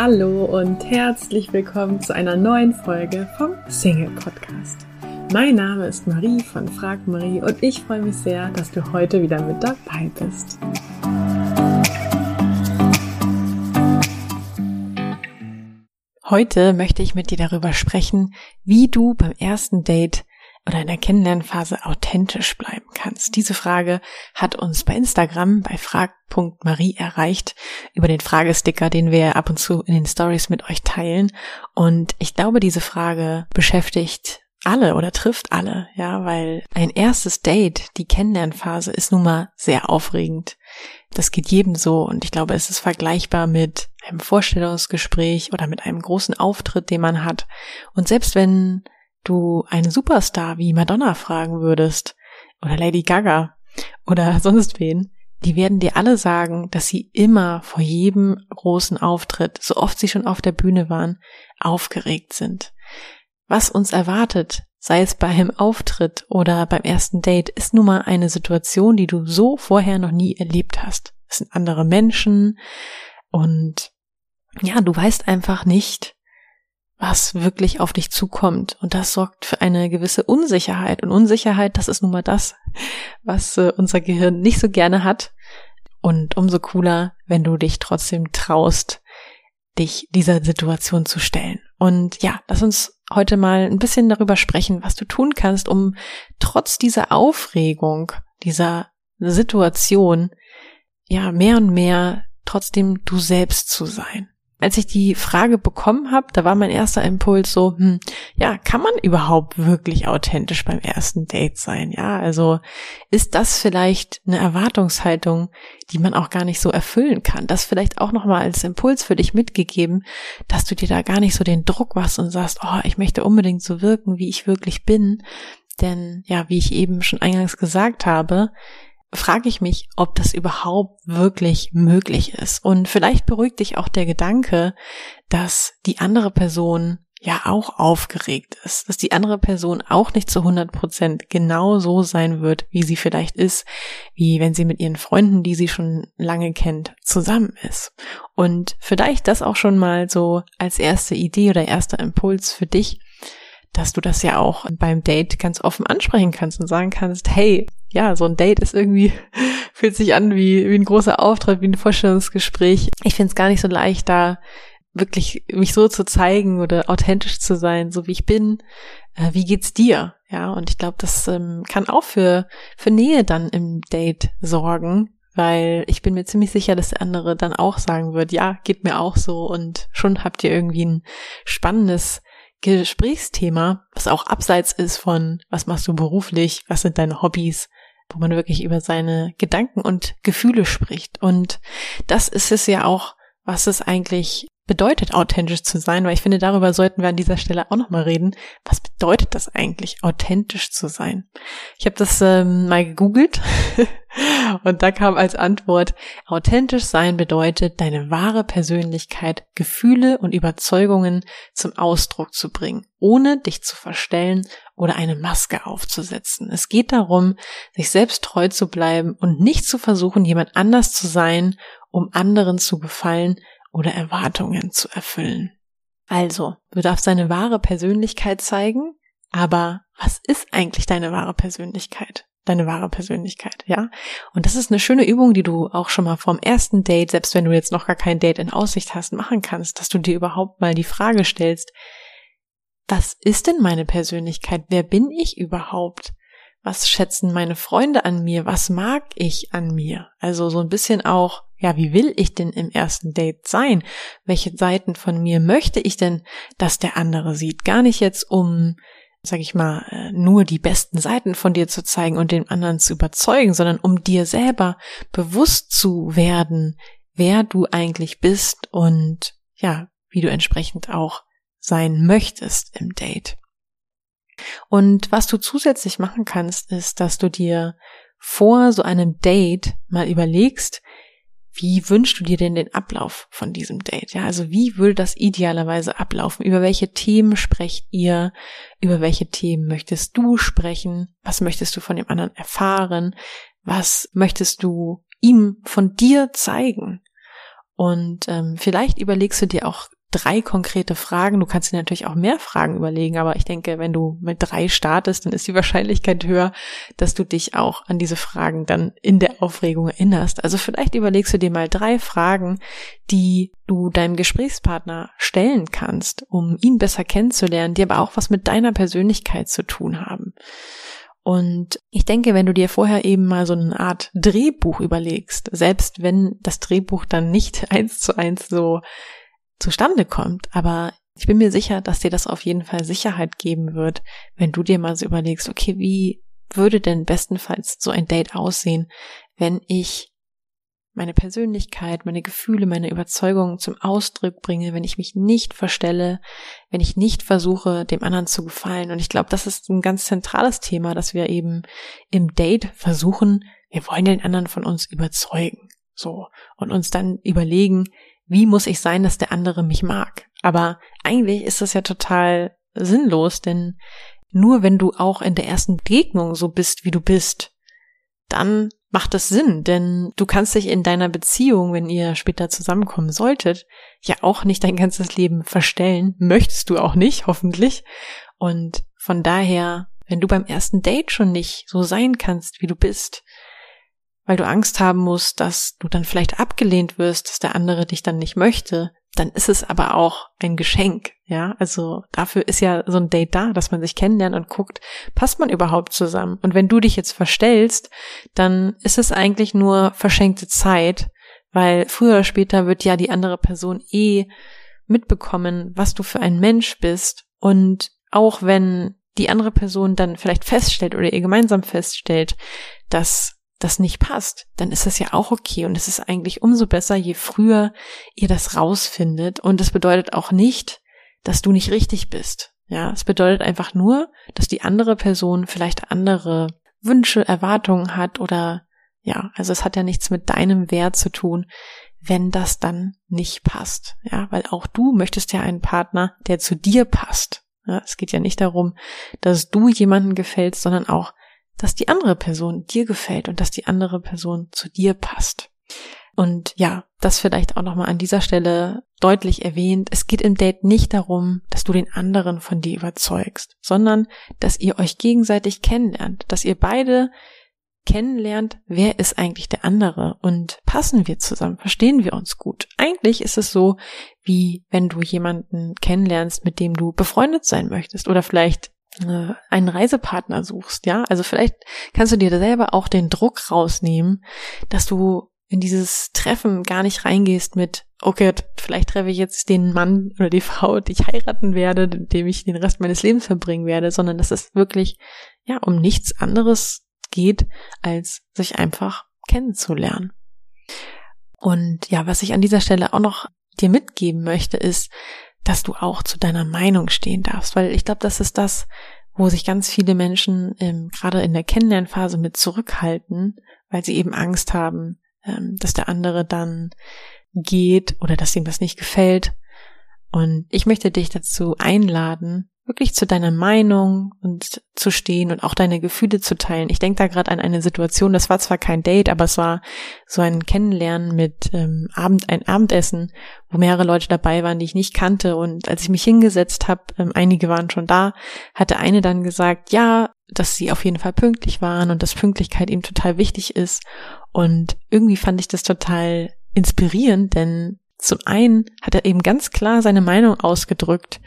Hallo und herzlich willkommen zu einer neuen Folge vom Single Podcast. Mein Name ist Marie von Frag Marie und ich freue mich sehr, dass du heute wieder mit dabei bist. Heute möchte ich mit dir darüber sprechen, wie du beim ersten Date oder in der Kennenlernphase authentisch bleiben kannst? Diese Frage hat uns bei Instagram bei frag.marie erreicht über den Fragesticker, den wir ab und zu in den Stories mit euch teilen. Und ich glaube, diese Frage beschäftigt alle oder trifft alle, ja, weil ein erstes Date, die Kennenlernphase ist nun mal sehr aufregend. Das geht jedem so und ich glaube, es ist vergleichbar mit einem Vorstellungsgespräch oder mit einem großen Auftritt, den man hat. Und selbst wenn du einen Superstar wie Madonna fragen würdest oder Lady Gaga oder sonst wen, die werden dir alle sagen, dass sie immer vor jedem großen Auftritt, so oft sie schon auf der Bühne waren, aufgeregt sind. Was uns erwartet, sei es beim Auftritt oder beim ersten Date, ist nun mal eine Situation, die du so vorher noch nie erlebt hast. Es sind andere Menschen und ja, du weißt einfach nicht, was wirklich auf dich zukommt. Und das sorgt für eine gewisse Unsicherheit. Und Unsicherheit, das ist nun mal das, was äh, unser Gehirn nicht so gerne hat. Und umso cooler, wenn du dich trotzdem traust, dich dieser Situation zu stellen. Und ja, lass uns heute mal ein bisschen darüber sprechen, was du tun kannst, um trotz dieser Aufregung, dieser Situation, ja, mehr und mehr trotzdem du selbst zu sein als ich die Frage bekommen habe, da war mein erster Impuls so, hm, ja, kann man überhaupt wirklich authentisch beim ersten Date sein? Ja, also ist das vielleicht eine Erwartungshaltung, die man auch gar nicht so erfüllen kann? Das vielleicht auch nochmal als Impuls für dich mitgegeben, dass du dir da gar nicht so den Druck machst und sagst, oh, ich möchte unbedingt so wirken, wie ich wirklich bin. Denn ja, wie ich eben schon eingangs gesagt habe, frage ich mich, ob das überhaupt wirklich möglich ist. Und vielleicht beruhigt dich auch der Gedanke, dass die andere Person ja auch aufgeregt ist, dass die andere Person auch nicht zu 100 Prozent genau so sein wird, wie sie vielleicht ist, wie wenn sie mit ihren Freunden, die sie schon lange kennt, zusammen ist. Und vielleicht das auch schon mal so als erste Idee oder erster Impuls für dich, dass du das ja auch beim Date ganz offen ansprechen kannst und sagen kannst, hey, ja, so ein Date ist irgendwie, fühlt sich an wie, wie ein großer Auftritt, wie ein Vorstellungsgespräch. Ich finde es gar nicht so leicht, da wirklich mich so zu zeigen oder authentisch zu sein, so wie ich bin. Äh, wie geht's dir? Ja, und ich glaube, das ähm, kann auch für, für Nähe dann im Date sorgen, weil ich bin mir ziemlich sicher, dass der andere dann auch sagen wird, ja, geht mir auch so und schon habt ihr irgendwie ein spannendes Gesprächsthema, was auch abseits ist von, was machst du beruflich, was sind deine Hobbys, wo man wirklich über seine Gedanken und Gefühle spricht. Und das ist es ja auch, was es eigentlich bedeutet, authentisch zu sein, weil ich finde, darüber sollten wir an dieser Stelle auch nochmal reden. Was bedeutet das eigentlich, authentisch zu sein? Ich habe das ähm, mal gegoogelt und da kam als Antwort, authentisch sein bedeutet, deine wahre Persönlichkeit, Gefühle und Überzeugungen zum Ausdruck zu bringen, ohne dich zu verstellen oder eine Maske aufzusetzen. Es geht darum, sich selbst treu zu bleiben und nicht zu versuchen, jemand anders zu sein, um anderen zu gefallen, oder Erwartungen zu erfüllen. Also, du darfst deine wahre Persönlichkeit zeigen, aber was ist eigentlich deine wahre Persönlichkeit? Deine wahre Persönlichkeit, ja? Und das ist eine schöne Übung, die du auch schon mal vom ersten Date, selbst wenn du jetzt noch gar kein Date in Aussicht hast, machen kannst, dass du dir überhaupt mal die Frage stellst, was ist denn meine Persönlichkeit? Wer bin ich überhaupt? Was schätzen meine Freunde an mir? Was mag ich an mir? Also so ein bisschen auch ja, wie will ich denn im ersten Date sein? Welche Seiten von mir möchte ich denn, dass der andere sieht? Gar nicht jetzt um, sag ich mal, äh, nur die besten Seiten von dir zu zeigen und den anderen zu überzeugen, sondern um dir selber bewusst zu werden, wer du eigentlich bist und ja, wie du entsprechend auch sein möchtest im Date. Und was du zusätzlich machen kannst, ist, dass du dir vor so einem Date mal überlegst, wie wünschst du dir denn den Ablauf von diesem Date? Ja, also wie würde das idealerweise ablaufen? Über welche Themen sprecht ihr? Über welche Themen möchtest du sprechen? Was möchtest du von dem anderen erfahren? Was möchtest du ihm von dir zeigen? Und ähm, vielleicht überlegst du dir auch drei konkrete Fragen. Du kannst dir natürlich auch mehr Fragen überlegen, aber ich denke, wenn du mit drei startest, dann ist die Wahrscheinlichkeit höher, dass du dich auch an diese Fragen dann in der Aufregung erinnerst. Also vielleicht überlegst du dir mal drei Fragen, die du deinem Gesprächspartner stellen kannst, um ihn besser kennenzulernen, die aber auch was mit deiner Persönlichkeit zu tun haben. Und ich denke, wenn du dir vorher eben mal so eine Art Drehbuch überlegst, selbst wenn das Drehbuch dann nicht eins zu eins so zustande kommt. Aber ich bin mir sicher, dass dir das auf jeden Fall Sicherheit geben wird, wenn du dir mal so überlegst, okay, wie würde denn bestenfalls so ein Date aussehen, wenn ich meine Persönlichkeit, meine Gefühle, meine Überzeugungen zum Ausdruck bringe, wenn ich mich nicht verstelle, wenn ich nicht versuche, dem anderen zu gefallen. Und ich glaube, das ist ein ganz zentrales Thema, dass wir eben im Date versuchen, wir wollen den anderen von uns überzeugen. So. Und uns dann überlegen, wie muss ich sein, dass der andere mich mag? Aber eigentlich ist das ja total sinnlos, denn nur wenn du auch in der ersten Begegnung so bist, wie du bist, dann macht das Sinn, denn du kannst dich in deiner Beziehung, wenn ihr später zusammenkommen solltet, ja auch nicht dein ganzes Leben verstellen. Möchtest du auch nicht, hoffentlich. Und von daher, wenn du beim ersten Date schon nicht so sein kannst, wie du bist, weil du Angst haben musst, dass du dann vielleicht abgelehnt wirst, dass der andere dich dann nicht möchte, dann ist es aber auch ein Geschenk, ja. Also dafür ist ja so ein Date da, dass man sich kennenlernt und guckt, passt man überhaupt zusammen? Und wenn du dich jetzt verstellst, dann ist es eigentlich nur verschenkte Zeit, weil früher oder später wird ja die andere Person eh mitbekommen, was du für ein Mensch bist. Und auch wenn die andere Person dann vielleicht feststellt oder ihr gemeinsam feststellt, dass das nicht passt, dann ist das ja auch okay. Und es ist eigentlich umso besser, je früher ihr das rausfindet. Und das bedeutet auch nicht, dass du nicht richtig bist. Ja, es bedeutet einfach nur, dass die andere Person vielleicht andere Wünsche, Erwartungen hat oder ja, also es hat ja nichts mit deinem Wert zu tun, wenn das dann nicht passt. Ja, weil auch du möchtest ja einen Partner, der zu dir passt. Ja, es geht ja nicht darum, dass du jemanden gefällst, sondern auch, dass die andere Person dir gefällt und dass die andere Person zu dir passt. Und ja, das vielleicht auch nochmal an dieser Stelle deutlich erwähnt. Es geht im Date nicht darum, dass du den anderen von dir überzeugst, sondern dass ihr euch gegenseitig kennenlernt, dass ihr beide kennenlernt, wer ist eigentlich der andere und passen wir zusammen, verstehen wir uns gut. Eigentlich ist es so, wie wenn du jemanden kennenlernst, mit dem du befreundet sein möchtest oder vielleicht äh, einen Reisepartner suchst, ja. Also vielleicht kannst du dir selber auch den Druck rausnehmen, dass du in dieses Treffen gar nicht reingehst mit, okay, vielleicht treffe ich jetzt den Mann oder die Frau, die ich heiraten werde, dem ich den Rest meines Lebens verbringen werde, sondern dass es wirklich, ja, um nichts anderes geht, als sich einfach kennenzulernen. Und ja, was ich an dieser Stelle auch noch dir mitgeben möchte, ist, dass du auch zu deiner Meinung stehen darfst, weil ich glaube, das ist das, wo sich ganz viele Menschen ähm, gerade in der Kennenlernphase mit zurückhalten, weil sie eben Angst haben, ähm, dass der andere dann geht oder dass ihm das nicht gefällt. Und ich möchte dich dazu einladen, wirklich zu deiner Meinung und zu stehen und auch deine Gefühle zu teilen. Ich denke da gerade an eine Situation, das war zwar kein Date, aber es war so ein Kennenlernen mit ähm, Abend, ein Abendessen, wo mehrere Leute dabei waren, die ich nicht kannte. Und als ich mich hingesetzt habe, ähm, einige waren schon da, hatte eine dann gesagt, ja, dass sie auf jeden Fall pünktlich waren und dass Pünktlichkeit ihm total wichtig ist. Und irgendwie fand ich das total inspirierend, denn zum einen hat er eben ganz klar seine Meinung ausgedrückt,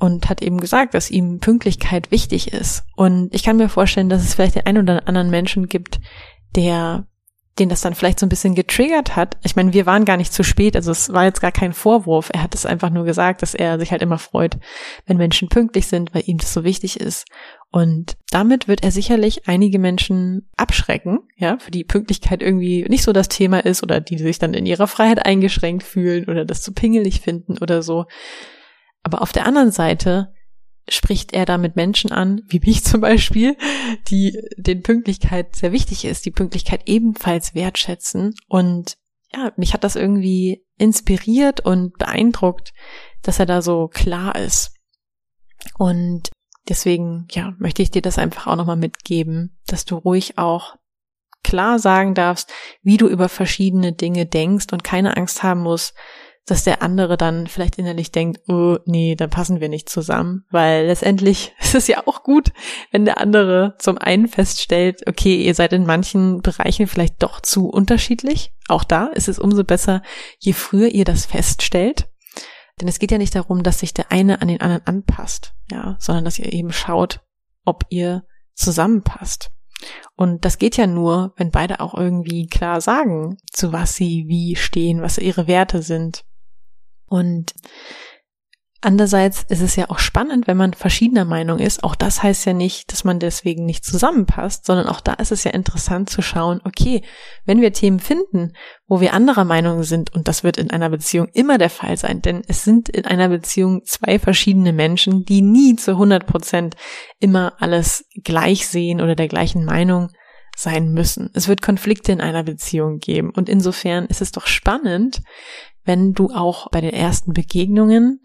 und hat eben gesagt, dass ihm Pünktlichkeit wichtig ist. Und ich kann mir vorstellen, dass es vielleicht den einen oder anderen Menschen gibt, der den das dann vielleicht so ein bisschen getriggert hat. Ich meine, wir waren gar nicht zu spät, also es war jetzt gar kein Vorwurf. Er hat es einfach nur gesagt, dass er sich halt immer freut, wenn Menschen pünktlich sind, weil ihm das so wichtig ist. Und damit wird er sicherlich einige Menschen abschrecken, ja, für die Pünktlichkeit irgendwie nicht so das Thema ist oder die sich dann in ihrer Freiheit eingeschränkt fühlen oder das zu pingelig finden oder so. Aber auf der anderen Seite spricht er damit Menschen an, wie mich zum Beispiel, die den Pünktlichkeit sehr wichtig ist, die Pünktlichkeit ebenfalls wertschätzen. Und ja, mich hat das irgendwie inspiriert und beeindruckt, dass er da so klar ist. Und deswegen, ja, möchte ich dir das einfach auch nochmal mitgeben, dass du ruhig auch klar sagen darfst, wie du über verschiedene Dinge denkst und keine Angst haben musst, dass der andere dann vielleicht innerlich denkt, oh nee, da passen wir nicht zusammen, weil letztendlich ist es ja auch gut, wenn der andere zum einen feststellt, okay, ihr seid in manchen Bereichen vielleicht doch zu unterschiedlich. Auch da ist es umso besser, je früher ihr das feststellt. Denn es geht ja nicht darum, dass sich der eine an den anderen anpasst, ja, sondern dass ihr eben schaut, ob ihr zusammenpasst. Und das geht ja nur, wenn beide auch irgendwie klar sagen, zu was sie wie stehen, was ihre Werte sind. Und Andererseits ist es ja auch spannend, wenn man verschiedener Meinung ist. Auch das heißt ja nicht, dass man deswegen nicht zusammenpasst, sondern auch da ist es ja interessant zu schauen, okay, wenn wir Themen finden, wo wir anderer Meinung sind, und das wird in einer Beziehung immer der Fall sein, denn es sind in einer Beziehung zwei verschiedene Menschen, die nie zu 100 Prozent immer alles gleich sehen oder der gleichen Meinung sein müssen. Es wird Konflikte in einer Beziehung geben und insofern ist es doch spannend, wenn du auch bei den ersten Begegnungen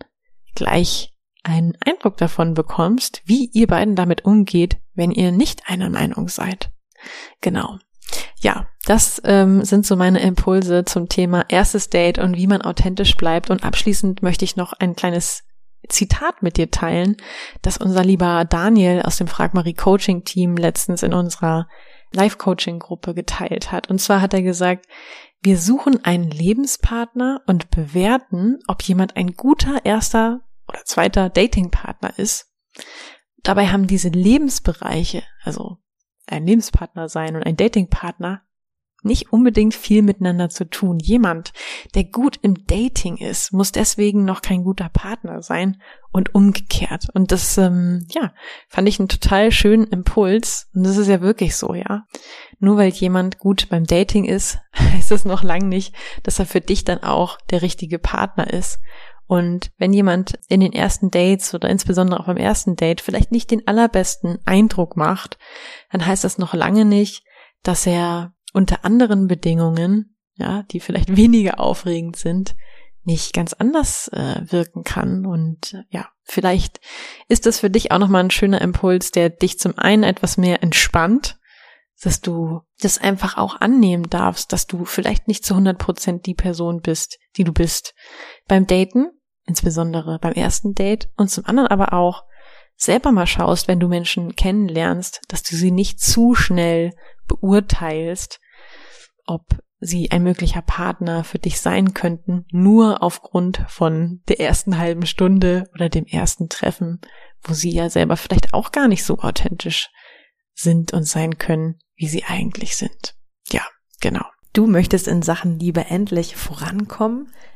gleich einen Eindruck davon bekommst, wie ihr beiden damit umgeht, wenn ihr nicht einer Meinung seid. Genau. Ja, das ähm, sind so meine Impulse zum Thema erstes Date und wie man authentisch bleibt. Und abschließend möchte ich noch ein kleines Zitat mit dir teilen, das unser lieber Daniel aus dem Frag Marie Coaching Team letztens in unserer Live Coaching Gruppe geteilt hat. Und zwar hat er gesagt, wir suchen einen Lebenspartner und bewerten, ob jemand ein guter erster oder zweiter Datingpartner ist. Dabei haben diese Lebensbereiche, also ein Lebenspartner sein und ein Datingpartner, nicht unbedingt viel miteinander zu tun. Jemand, der gut im Dating ist, muss deswegen noch kein guter Partner sein und umgekehrt. Und das, ähm, ja, fand ich einen total schönen Impuls. Und das ist ja wirklich so, ja. Nur weil jemand gut beim Dating ist, heißt es noch lang nicht, dass er für dich dann auch der richtige Partner ist. Und wenn jemand in den ersten Dates oder insbesondere auch beim ersten Date vielleicht nicht den allerbesten Eindruck macht, dann heißt das noch lange nicht, dass er unter anderen Bedingungen, ja, die vielleicht weniger aufregend sind, nicht ganz anders äh, wirken kann. Und äh, ja, vielleicht ist das für dich auch nochmal ein schöner Impuls, der dich zum einen etwas mehr entspannt, dass du das einfach auch annehmen darfst, dass du vielleicht nicht zu 100 Prozent die Person bist, die du bist beim Daten, insbesondere beim ersten Date und zum anderen aber auch selber mal schaust, wenn du Menschen kennenlernst, dass du sie nicht zu schnell beurteilst ob sie ein möglicher Partner für dich sein könnten, nur aufgrund von der ersten halben Stunde oder dem ersten Treffen, wo sie ja selber vielleicht auch gar nicht so authentisch sind und sein können, wie sie eigentlich sind. Ja, genau. Du möchtest in Sachen Liebe endlich vorankommen,